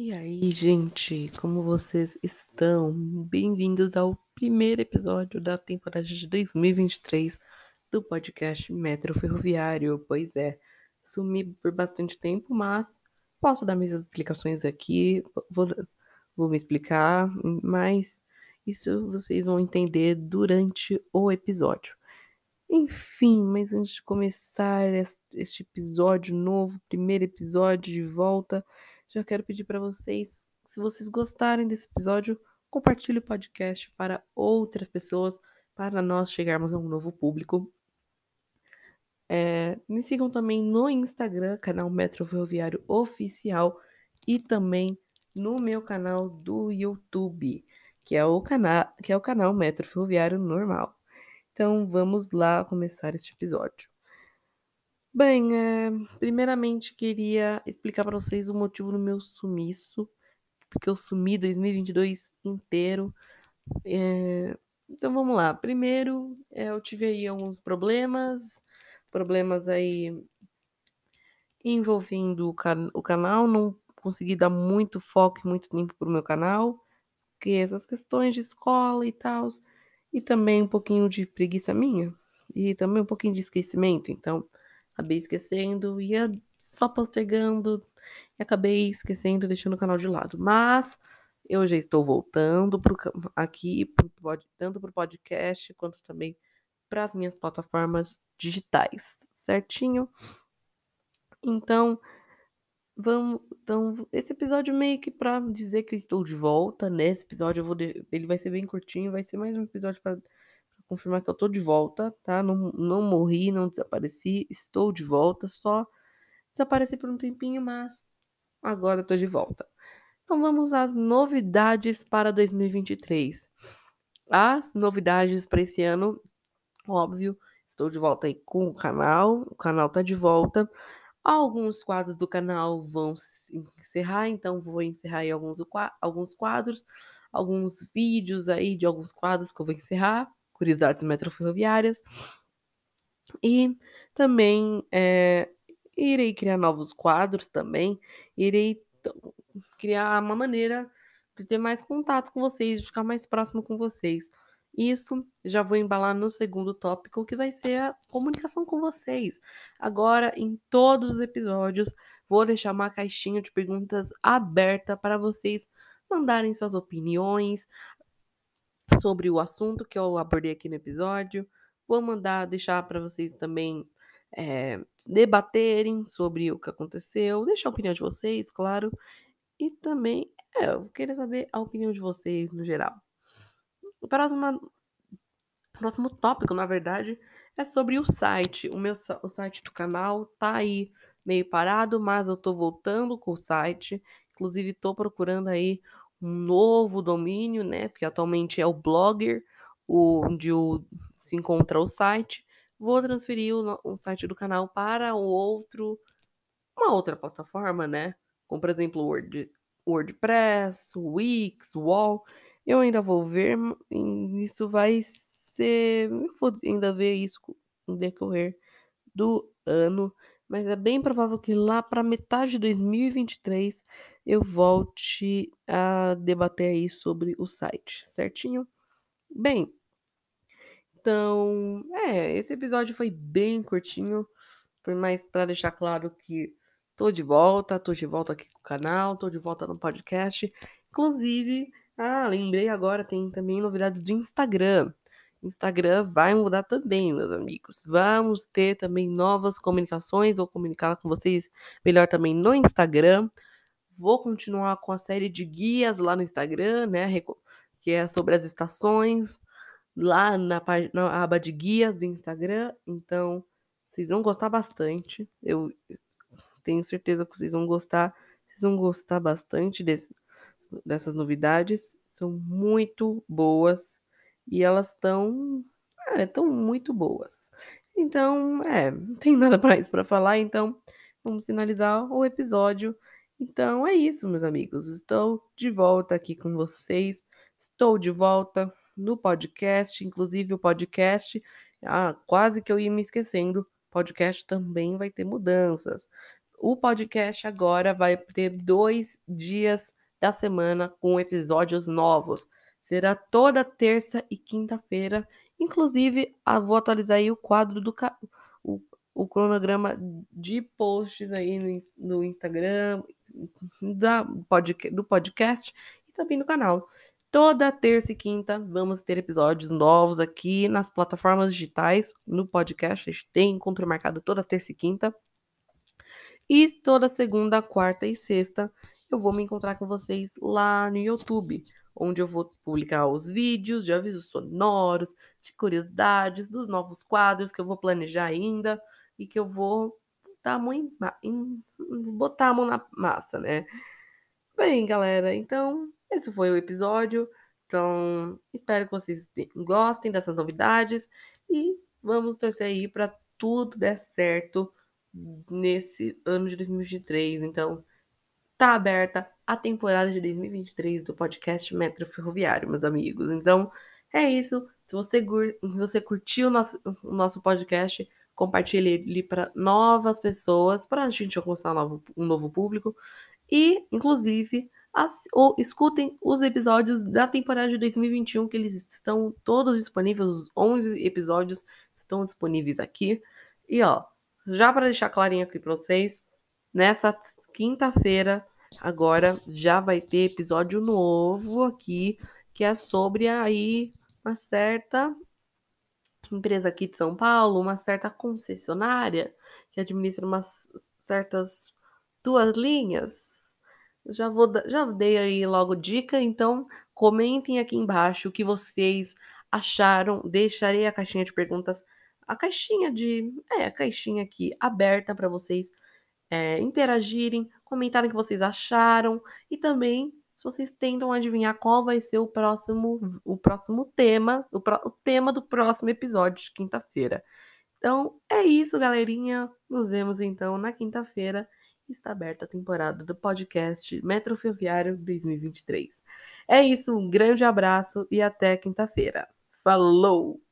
E aí, gente, como vocês estão? Bem-vindos ao primeiro episódio da temporada de 2023 do podcast Metro Ferroviário. Pois é, sumi por bastante tempo, mas posso dar minhas explicações aqui, vou, vou me explicar, mas isso vocês vão entender durante o episódio. Enfim, mas antes de começar este episódio novo, primeiro episódio de volta, já quero pedir para vocês, se vocês gostarem desse episódio, compartilhe o podcast para outras pessoas, para nós chegarmos a um novo público. É, me sigam também no Instagram, canal Metro Ferroviário Oficial, e também no meu canal do YouTube, que é o canal, que é o canal Metro Ferroviário Normal. Então vamos lá começar este episódio. Bem, é, primeiramente queria explicar para vocês o motivo do meu sumiço, porque eu sumi 2022 inteiro. É, então vamos lá. Primeiro, é, eu tive aí alguns problemas, problemas aí envolvendo o, can o canal, não consegui dar muito foco e muito tempo pro meu canal, porque essas questões de escola e tal, e também um pouquinho de preguiça minha, e também um pouquinho de esquecimento, então acabei esquecendo, ia só postergando e acabei esquecendo, deixando o canal de lado. Mas eu já estou voltando pro, aqui, pro, tanto para o podcast quanto também para as minhas plataformas digitais, certinho? Então, vamos, então esse episódio meio que para dizer que eu estou de volta, nesse episódio eu vou ele vai ser bem curtinho, vai ser mais um episódio para confirmar que eu tô de volta, tá? Não, não morri, não desapareci, estou de volta, só desapareci por um tempinho, mas agora tô de volta. Então vamos às novidades para 2023. As novidades para esse ano, óbvio, estou de volta aí com o canal, o canal tá de volta. Alguns quadros do canal vão encerrar, então vou encerrar aí alguns, alguns quadros, alguns vídeos aí de alguns quadros que eu vou encerrar curiosidades metroferroviárias. E também é, irei criar novos quadros também. Irei criar uma maneira de ter mais contatos com vocês, de ficar mais próximo com vocês. Isso já vou embalar no segundo tópico, que vai ser a comunicação com vocês. Agora, em todos os episódios, vou deixar uma caixinha de perguntas aberta para vocês mandarem suas opiniões, sobre o assunto que eu abordei aqui no episódio. Vou mandar deixar para vocês também é, debaterem sobre o que aconteceu, deixar a opinião de vocês, claro. E também é, eu queria saber a opinião de vocês no geral. O próximo, próximo tópico, na verdade, é sobre o site. O meu o site do canal tá aí meio parado, mas eu tô voltando com o site. Inclusive, tô procurando aí um novo domínio, né? Porque atualmente é o Blogger, onde o, se encontra o site. Vou transferir o, o site do canal para o outro, uma outra plataforma, né? Como por exemplo Word, WordPress, Wix, Wall. Eu ainda vou ver, isso vai ser. Eu vou ainda ver isso no decorrer do ano mas é bem provável que lá para metade de 2023 eu volte a debater aí sobre o site, certinho? Bem, então, é, esse episódio foi bem curtinho, foi mais para deixar claro que tô de volta, tô de volta aqui com o canal, tô de volta no podcast. Inclusive, ah, lembrei agora, tem também novidades do Instagram. Instagram vai mudar também, meus amigos. Vamos ter também novas comunicações. Vou comunicar com vocês melhor também no Instagram. Vou continuar com a série de guias lá no Instagram, né? Que é sobre as estações, lá na, na aba de guias do Instagram. Então, vocês vão gostar bastante. Eu tenho certeza que vocês vão gostar. Vocês vão gostar bastante desse, dessas novidades. São muito boas e elas estão estão é, muito boas. Então, é, não tem nada mais para falar, então vamos finalizar o episódio. Então é isso, meus amigos. Estou de volta aqui com vocês. Estou de volta no podcast, inclusive o podcast, ah, quase que eu ia me esquecendo. Podcast também vai ter mudanças. O podcast agora vai ter dois dias da semana com episódios novos. Será toda terça e quinta-feira. Inclusive, ah, vou atualizar aí o quadro do o, o cronograma de posts aí no, no Instagram, da do podcast e também no canal. Toda terça e quinta vamos ter episódios novos aqui nas plataformas digitais, no podcast. A gente tem encontro marcado toda terça e quinta. E toda segunda, quarta e sexta eu vou me encontrar com vocês lá no YouTube, onde eu vou publicar os vídeos de avisos sonoros, de curiosidades, dos novos quadros que eu vou planejar ainda e que eu vou botar a mão, em, em, botar a mão na massa, né? Bem, galera, então esse foi o episódio. Então, espero que vocês gostem dessas novidades e vamos torcer aí para tudo der certo nesse ano de 2023. Então, tá aberta a temporada de 2023 do podcast Metro Ferroviário, meus amigos. Então, é isso. Se você, se você curtiu o nosso, o nosso podcast, compartilhe ele para novas pessoas, para a gente alcançar um novo, um novo público. E, inclusive, as, ou escutem os episódios da temporada de 2021, que eles estão todos disponíveis, os 11 episódios estão disponíveis aqui. E, ó, já para deixar clarinho aqui para vocês, nessa quinta-feira, agora já vai ter episódio novo aqui, que é sobre aí uma certa empresa aqui de São Paulo, uma certa concessionária que administra umas certas duas linhas. Já vou já dei aí logo dica, então comentem aqui embaixo o que vocês acharam. Deixarei a caixinha de perguntas, a caixinha de, é, a caixinha aqui aberta para vocês é, interagirem, comentarem o que vocês acharam e também se vocês tentam adivinhar qual vai ser o próximo, o próximo tema, o, pro, o tema do próximo episódio de quinta-feira. Então é isso, galerinha. Nos vemos então na quinta-feira. Está aberta a temporada do podcast Metro Ferroviário 2023. É isso, um grande abraço e até quinta-feira. Falou!